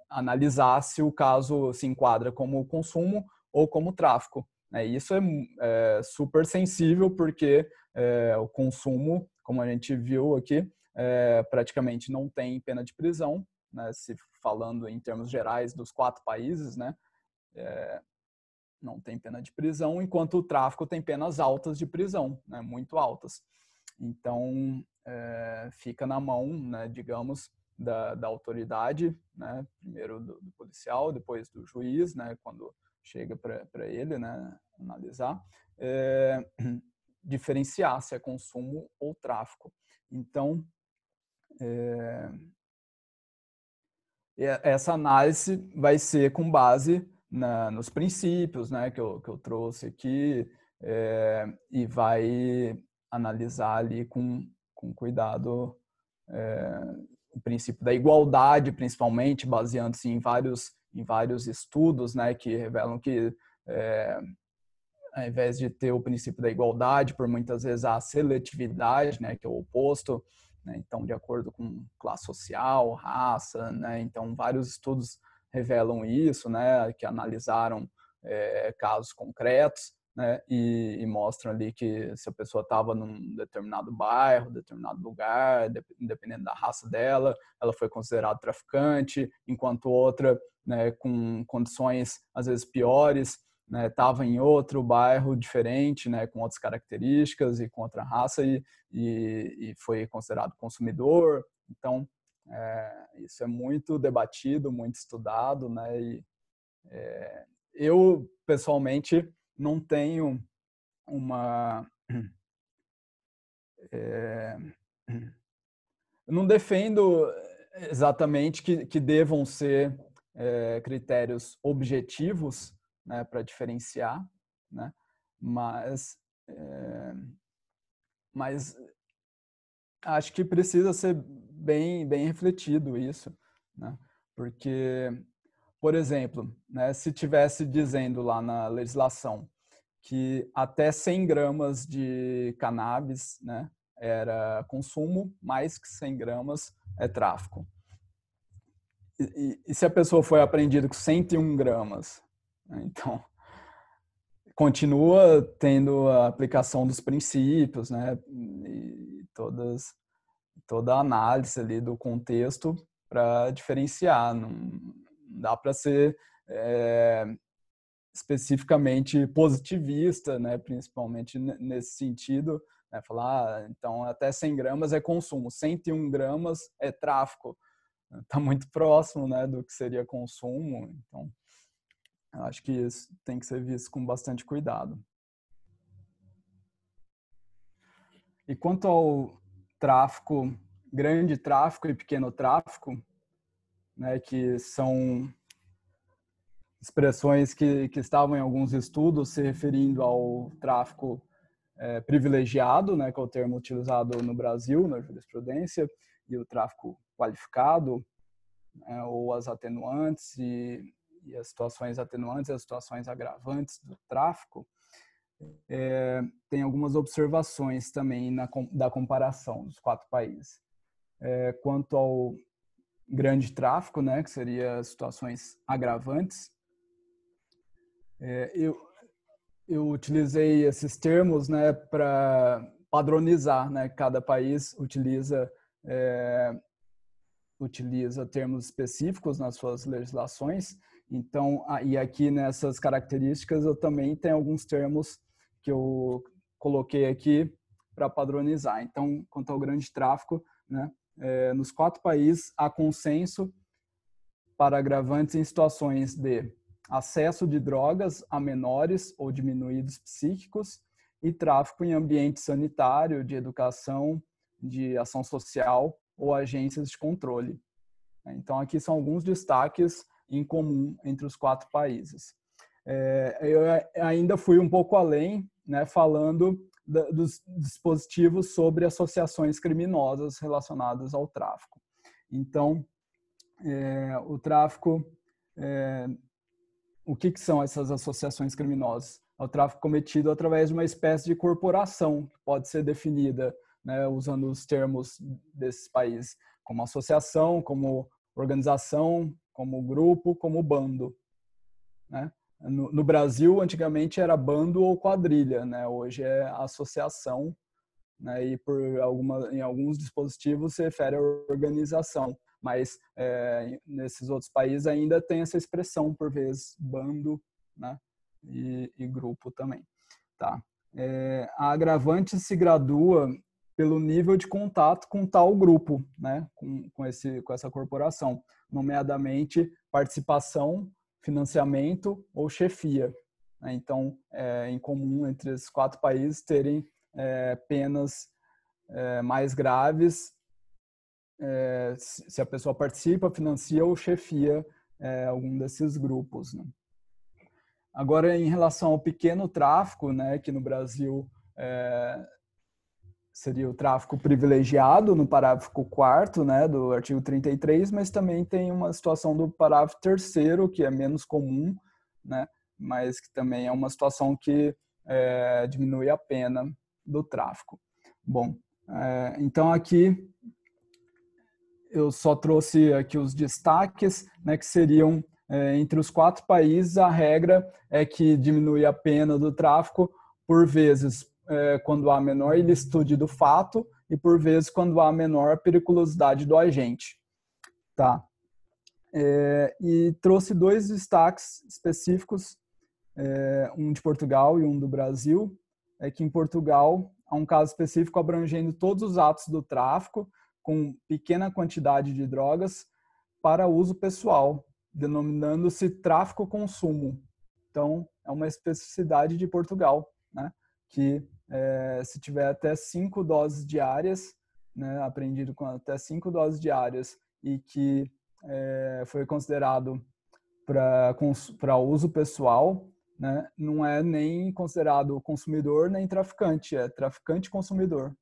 analisar se o caso se enquadra como consumo ou como tráfico. Né? Isso é, é, super sensível porque é, o consumo, como a gente viu aqui, é, praticamente não tem pena de prisão, né? se falando em termos gerais dos quatro países, né? É, não tem pena de prisão, enquanto o tráfico tem penas altas de prisão, né? muito altas. Então, é, fica na mão, né, digamos, da, da autoridade, né? primeiro do, do, policial, depois do juiz, né? quando chega para ele né? analisar, é, diferenciar se é consumo ou tráfico. Então, é, essa análise vai ser com base na, nos princípios né, que, eu, que eu trouxe aqui é, e vai analisar ali com, com cuidado é, o princípio da igualdade, principalmente, baseando-se em vários, em vários estudos né, que revelam que é, ao invés de ter o princípio da igualdade, por muitas vezes a seletividade, né, que é o oposto, né? Então, de acordo com classe social, raça, né? Então, vários estudos revelam isso, né? Que analisaram é, casos concretos, né? E, e, mostram ali que se a pessoa estava num determinado bairro, determinado lugar, independente da raça dela, ela foi considerada traficante, enquanto outra, né, com condições às vezes piores, estava né, em outro bairro diferente, né, com outras características e com outra raça e, e, e foi considerado consumidor. Então, é, isso é muito debatido, muito estudado, né? E, é, eu, pessoalmente, não tenho uma... É, não defendo exatamente que, que devam ser é, critérios objetivos, né, para diferenciar, né? Mas, é, mas acho que precisa ser bem, bem refletido isso, né? Porque, por exemplo, né, se tivesse dizendo lá na legislação que até 100 gramas de cannabis, né, era consumo, mais que 100 gramas é tráfico. E, e, se a pessoa foi apreendida com 101 gramas, né? Então, continua tendo a aplicação dos princípios, né? E todas, toda a análise ali do contexto para diferenciar. Não dá para ser é, especificamente positivista, né? Principalmente nesse sentido, né? Falar, ah, então até 100 gramas é consumo, 101 gramas é tráfico. Está muito próximo, né? Do que seria consumo. Então, acho que isso tem que ser visto com bastante cuidado. E quanto ao tráfico, grande tráfico e pequeno tráfico, né, que são expressões que, que estavam em alguns estudos se referindo ao tráfico é, privilegiado, né, que é o termo utilizado no Brasil, na jurisprudência, e o tráfico qualificado, né, ou as atenuantes e, e, as situações atenuantes e as situações agravantes do tráfico, é, tem algumas observações também na, da comparação dos quatro países. É, quanto ao grande tráfico, né, que seria situações agravantes, é, eu, eu utilizei esses termos né, para padronizar, né? Cada país utiliza é, utiliza termos específicos nas suas legislações. Então, e aqui nessas características eu também tenho alguns termos que eu coloquei aqui para padronizar. Então, quanto ao grande tráfico, né, é, nos quatro países há consenso para agravantes em situações de acesso de drogas a menores ou diminuídos psíquicos e tráfico em ambiente sanitário, de educação, de ação social ou agências de controle. Então, aqui são alguns destaques em comum entre os quatro países. É, eu ainda fui um pouco além, né, falando da, dos dispositivos sobre associações criminosas relacionadas ao tráfico. Então, é, o tráfico é, o que, que são essas associações criminosas? É o tráfico cometido através de uma espécie de corporação, que pode ser definida, né, usando os termos desses países, como associação, como organização, como grupo, como bando. Né? No, no, Brasil, antigamente era bando ou quadrilha, né? hoje é associação, né? e por alguma, em alguns dispositivos se refere à organização mas é, nesses outros países ainda tem essa expressão, por vezes, bando né? e, e grupo também. Tá? É, a agravante se gradua pelo nível de contato com tal grupo, né? com, com, esse, com essa corporação, nomeadamente participação, financiamento ou chefia. Né? Então, é em comum entre esses quatro países terem é, penas é, mais graves é, se a pessoa participa, financia ou chefia é, algum desses grupos. Né? Agora, em relação ao pequeno tráfico, né, que no Brasil é, seria o tráfico privilegiado no parágrafo 4 né, do artigo 33, mas também tem uma situação do parágrafo 3 que é menos comum, né, mas que também é uma situação que é, diminui a pena do tráfico. Bom, é, então aqui eu só trouxe aqui os destaques, né, que seriam é, entre os quatro países, a regra é que diminui a pena do tráfico por vezes é, quando há menor ilicitude do fato e por vezes quando há menor periculosidade do agente. Tá. É, e trouxe dois destaques específicos, é, um de Portugal e um do Brasil. É que em Portugal há um caso específico abrangendo todos os atos do tráfico, com pequena quantidade de drogas para uso pessoal, denominando-se tráfico-consumo. Então, é uma especificidade de Portugal? Que é, se tiver até cinco doses diárias, né, apreendido com até cinco doses diárias e que é, foi considerado para uso pessoal, né, não é nem considerado consumidor nem traficante, é traficante-consumidor.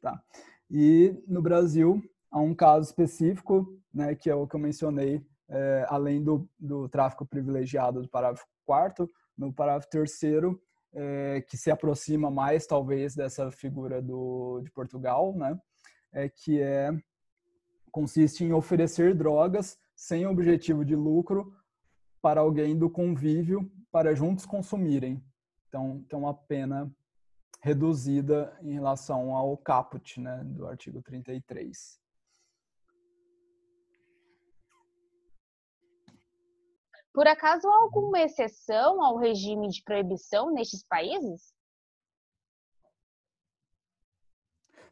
Tá? E no Brasil há um caso específico, né, que é o que eu mencionei, é, além do, do tráfico privilegiado do parágrafo 4 no parágrafo 3 é, que se aproxima mais talvez dessa figura do, de Portugal, né, é, que é consiste em oferecer drogas sem objetivo de lucro para alguém do convívio para juntos consumirem. Então, tem uma pena reduzida em relação ao caput né, do artigo 33. Por acaso há alguma exceção ao regime de proibição nestes países?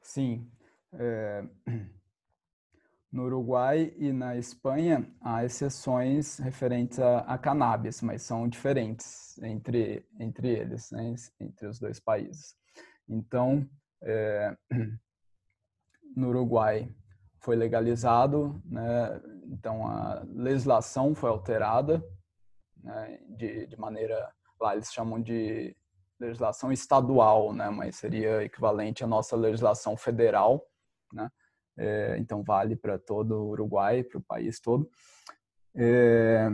Sim. É... No Uruguai e na Espanha há exceções referentes a, a cannabis, mas são diferentes entre, entre eles, né, entre os dois países. Então, é, no Uruguai foi legalizado, né? então a legislação foi alterada né? de, de maneira, lá eles chamam de legislação estadual, né? Mas seria equivalente à nossa legislação federal, né? É, então vale para todo o Uruguai, para o país todo. É,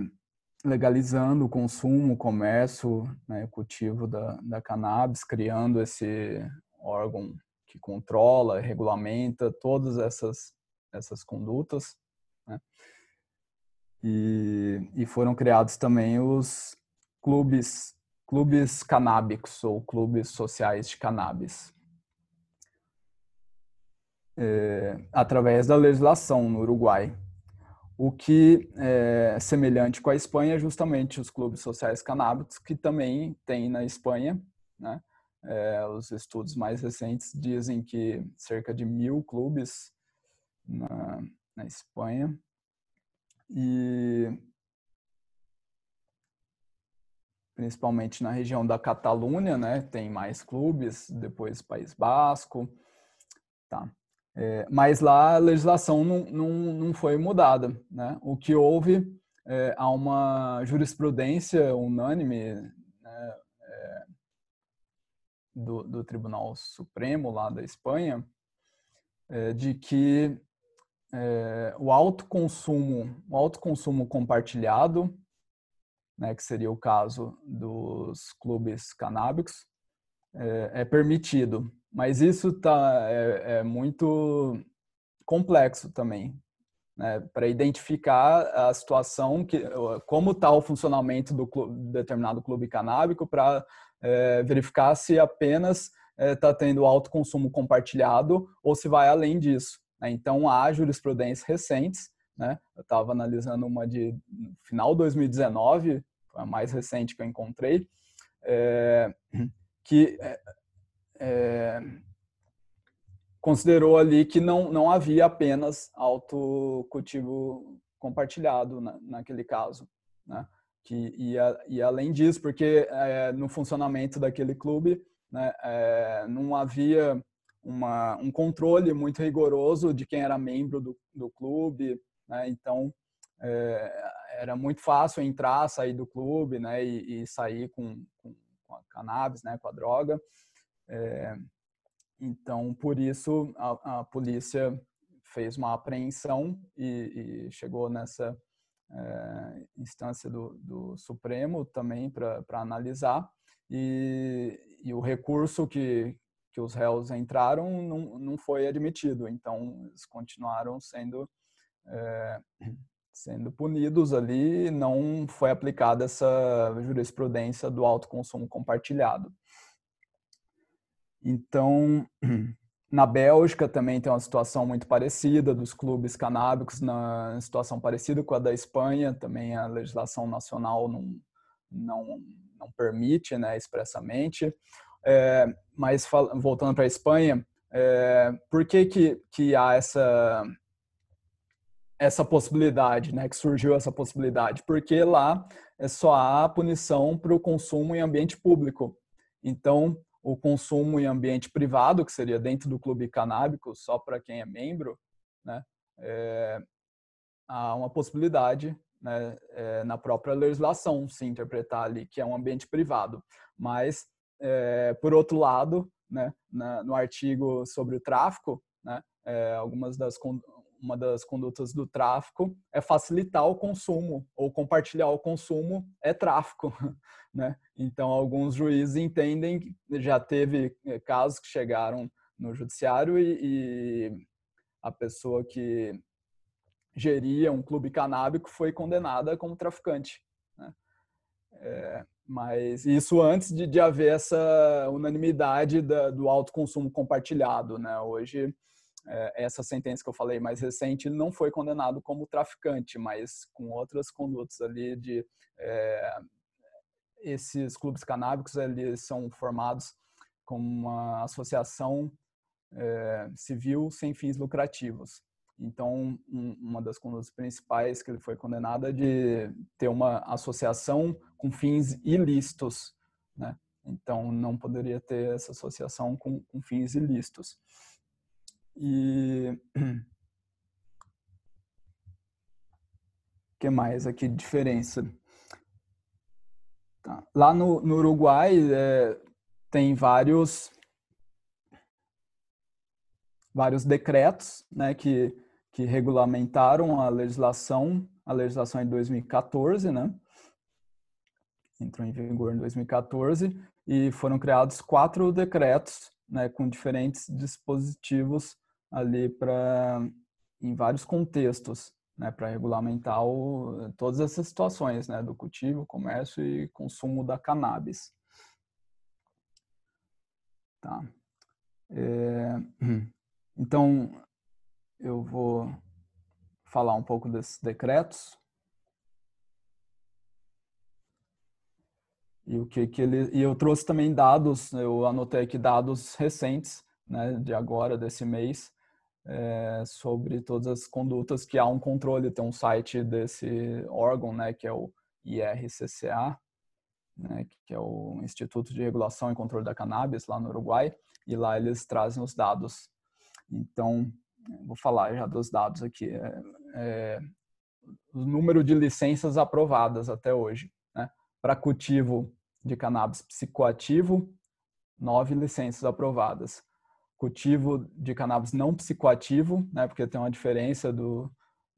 legalizando o consumo, o comércio, né, o cultivo da, da cannabis, criando esse órgão que controla, regulamenta todas essas, essas condutas. Né? E, e foram criados também os clubes, clubes canábicos ou clubes sociais de cannabis. É, através da legislação no Uruguai. O que é semelhante com a Espanha é justamente os clubes sociais canábicos, que também tem na Espanha. Né? É, os estudos mais recentes dizem que cerca de mil clubes na, na Espanha. E principalmente na região da Catalunha, né, tem mais clubes, depois País Basco, tá. É, mas lá a legislação não, não, não foi mudada. Né? O que houve, é, há uma jurisprudência unânime né, é, do, do, Tribunal Supremo lá da Espanha, é, de que é, o autoconsumo, o autoconsumo compartilhado, né, que seria o caso dos clubes canábicos, é, é permitido mas isso tá, é, é muito complexo também, né? para identificar a situação, que, como está o funcionamento do clube, determinado clube canábico, para é, verificar se apenas está é, tendo alto consumo compartilhado ou se vai além disso. Né? Então, há jurisprudências recentes, né? eu estava analisando uma de final de 2019, foi a mais recente que eu encontrei, é, que é, considerou ali que não, não havia apenas autocultivo compartilhado na, naquele caso, né? Que ia, ia além disso, porque é, no funcionamento daquele clube né, não havia uma, um controle muito rigoroso de quem era membro do, do clube, né? então é, era muito fácil entrar, sair do clube, né, e, e sair com, com, a cannabis, né, com a droga. É, então, por isso, a, a, polícia fez uma apreensão e, e chegou nessa é, instância do, do, Supremo também para analisar. E, e, o recurso que, que os réus entraram não, não foi admitido. Então, eles continuaram sendo, é, sendo punidos ali. Não foi aplicada essa jurisprudência do autoconsumo compartilhado. Então, na Bélgica também tem uma situação muito parecida dos clubes canábicos, na situação parecida com a da Espanha, também a legislação nacional não, não, não permite né, expressamente. É, mas voltando para a Espanha, é, por que, que, que há essa, essa possibilidade, né, que surgiu essa possibilidade? Porque lá é só há punição para o consumo em ambiente público. Então, o consumo em ambiente privado, que seria dentro do clube canábico, só para quem é membro, né, é, há uma possibilidade né, é, na própria legislação se interpretar ali que é um ambiente privado. Mas, é, por outro lado, né, na, no artigo sobre o tráfico, né, é, algumas das uma das condutas do tráfico é facilitar o consumo ou compartilhar o consumo é tráfico, né? Então alguns juízes entendem já teve eh, casos que chegaram no judiciário e, e a pessoa que geria um clube canábico foi condenada como traficante. Né? É, mas isso antes de, de haver essa unanimidade da, do alto consumo compartilhado, né? Hoje é, essa sentença que eu falei mais recente, ele não foi condenado como traficante, mas com outras condutas ali de é, esses clubes canábicos eles são formados como uma associação é, civil sem fins lucrativos. Então, um, uma das condutas principais que ele foi condenado é de ter uma associação com fins ilícitos, né? Então, não poderia ter essa associação com, com fins ilícitos. E que mais aqui de diferença? Tá. Lá no, no Uruguai, é, tem vários vários decretos, né, que que regulamentaram a legislação, a legislação em 2014, né? Entrou em vigor em 2014 e foram criados quatro decretos, né, com diferentes dispositivos ali para em vários contextos, né, para regulamentar o, todas essas situações, né, do cultivo, comércio e consumo da cannabis. Tá. É, então, eu vou falar um pouco desses decretos. E o que que ele e eu trouxe também dados, eu anotei aqui dados recentes, né, de agora desse mês, é, sobre todas as condutas que há um controle, tem um site desse órgão, né, que é o IRCCA, né, que é o Instituto de Regulação e Controle da Cannabis lá no Uruguai, e lá eles trazem os dados. Então, vou falar já dos dados aqui. É, é, o número de licenças aprovadas até hoje. Né? Para cultivo de cannabis psicoativo, nove licenças aprovadas. Cultivo de cannabis não psicoativo, né? porque tem uma diferença do,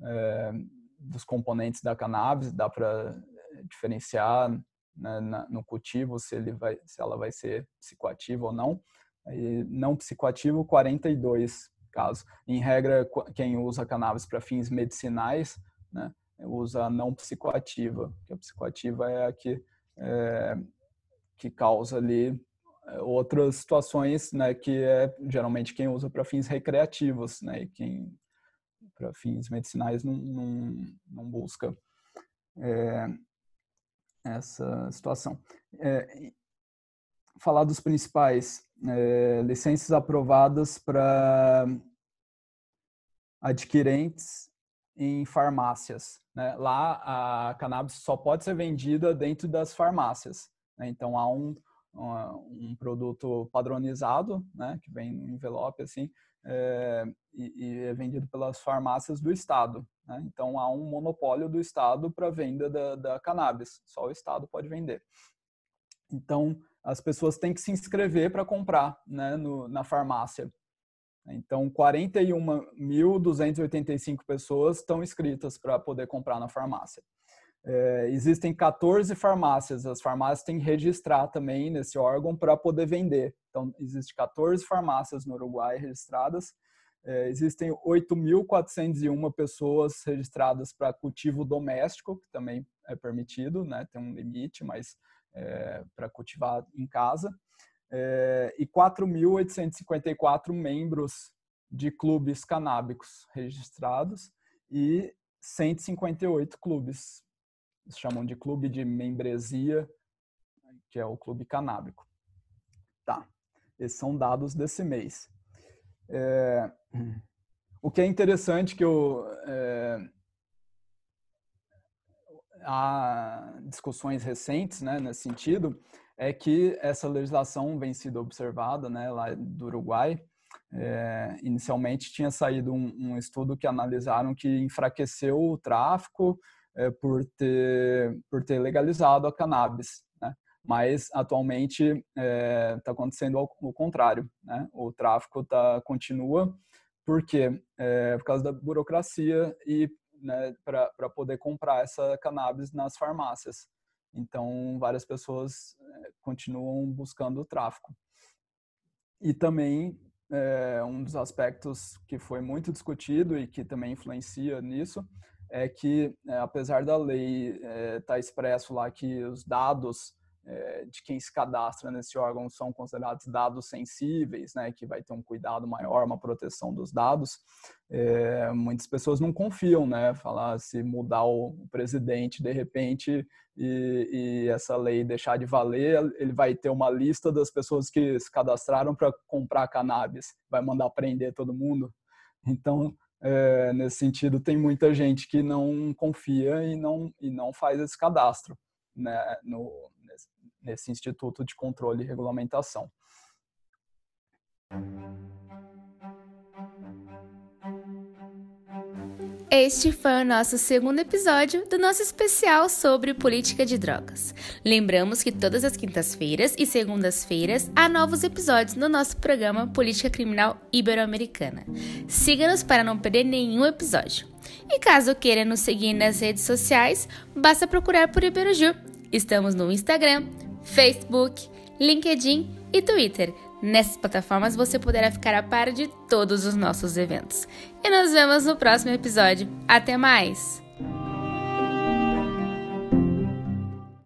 é, dos componentes da cannabis, dá para diferenciar né, no cultivo se, ele vai, se ela vai ser psicoativa ou não. E não psicoativo, 42 casos. Em regra, quem usa cannabis para fins medicinais, né, usa a não psicoativa, que a psicoativa é a que, é, que causa ali é, outras situações, né, que é geralmente quem usa para fins recreativos, né, e quem para fins medicinais não, não, não busca é, essa situação. É, falar dos principais é, licenças aprovadas para adquirentes em farmácias. Né? Lá a cannabis só pode ser vendida dentro das farmácias. Né? Então há um, um, produto padronizado, né? que vem no envelope assim, é, e, e, é vendido pelas farmácias do estado. Né? Então há um monopólio do estado para venda da, da cannabis. Só o estado pode vender. Então as pessoas têm que se inscrever para comprar né, no, na farmácia. Então, 41.285 pessoas estão inscritas para poder comprar na farmácia. É, existem 14 farmácias, as farmácias têm que registrar também nesse órgão para poder vender. Então, existem 14 farmácias no Uruguai registradas. É, existem 8.401 pessoas registradas para cultivo doméstico, que também é permitido, né? tem um limite, mas é, para cultivar em casa, é, e 4.854 membros de clubes canábicos registrados e 158 clubes, chamam de clube de membresia, que é o clube canábico. Tá, esses são dados desse mês. É, o que é interessante que eu há discussões recentes né, nesse sentido, é que essa legislação vem sendo observada né, lá do Uruguai. É, inicialmente tinha saído um, um, estudo que analisaram que enfraqueceu o tráfico é, por, ter, por ter legalizado a cannabis. Né? Mas atualmente está é, tá acontecendo o contrário. Né? O tráfico tá, continua porque é, por causa da burocracia e né, para poder comprar essa cannabis nas farmácias. Então, várias pessoas é, continuam buscando o tráfico. E também, é, um dos aspectos que foi muito discutido e que também influencia nisso é que, é, apesar da lei estar é, tá expresso lá que os dados de quem se cadastra nesse órgão são considerados dados sensíveis, né, que vai ter um cuidado maior, uma proteção dos dados, é, muitas pessoas não confiam, né, falar se mudar o presidente de repente e, e, essa lei deixar de valer, ele vai ter uma lista das pessoas que se cadastraram para comprar cannabis, vai mandar prender todo mundo. Então, é, nesse sentido, tem muita gente que não confia e não, e não faz esse cadastro né, no, nesse Instituto de Controle e Regulamentação. Este foi o nosso segundo episódio do nosso especial sobre política de drogas. Lembramos que todas as quintas-feiras e segundas-feiras há novos episódios no nosso programa Política Criminal Ibero-Americana. Siga-nos para não perder nenhum episódio. E caso queira nos seguir nas redes sociais, basta procurar por Iberojur. Estamos no Instagram, Facebook, LinkedIn e Twitter. Nessas plataformas você poderá ficar a par de todos os nossos eventos. E nos vemos no próximo episódio. Até mais!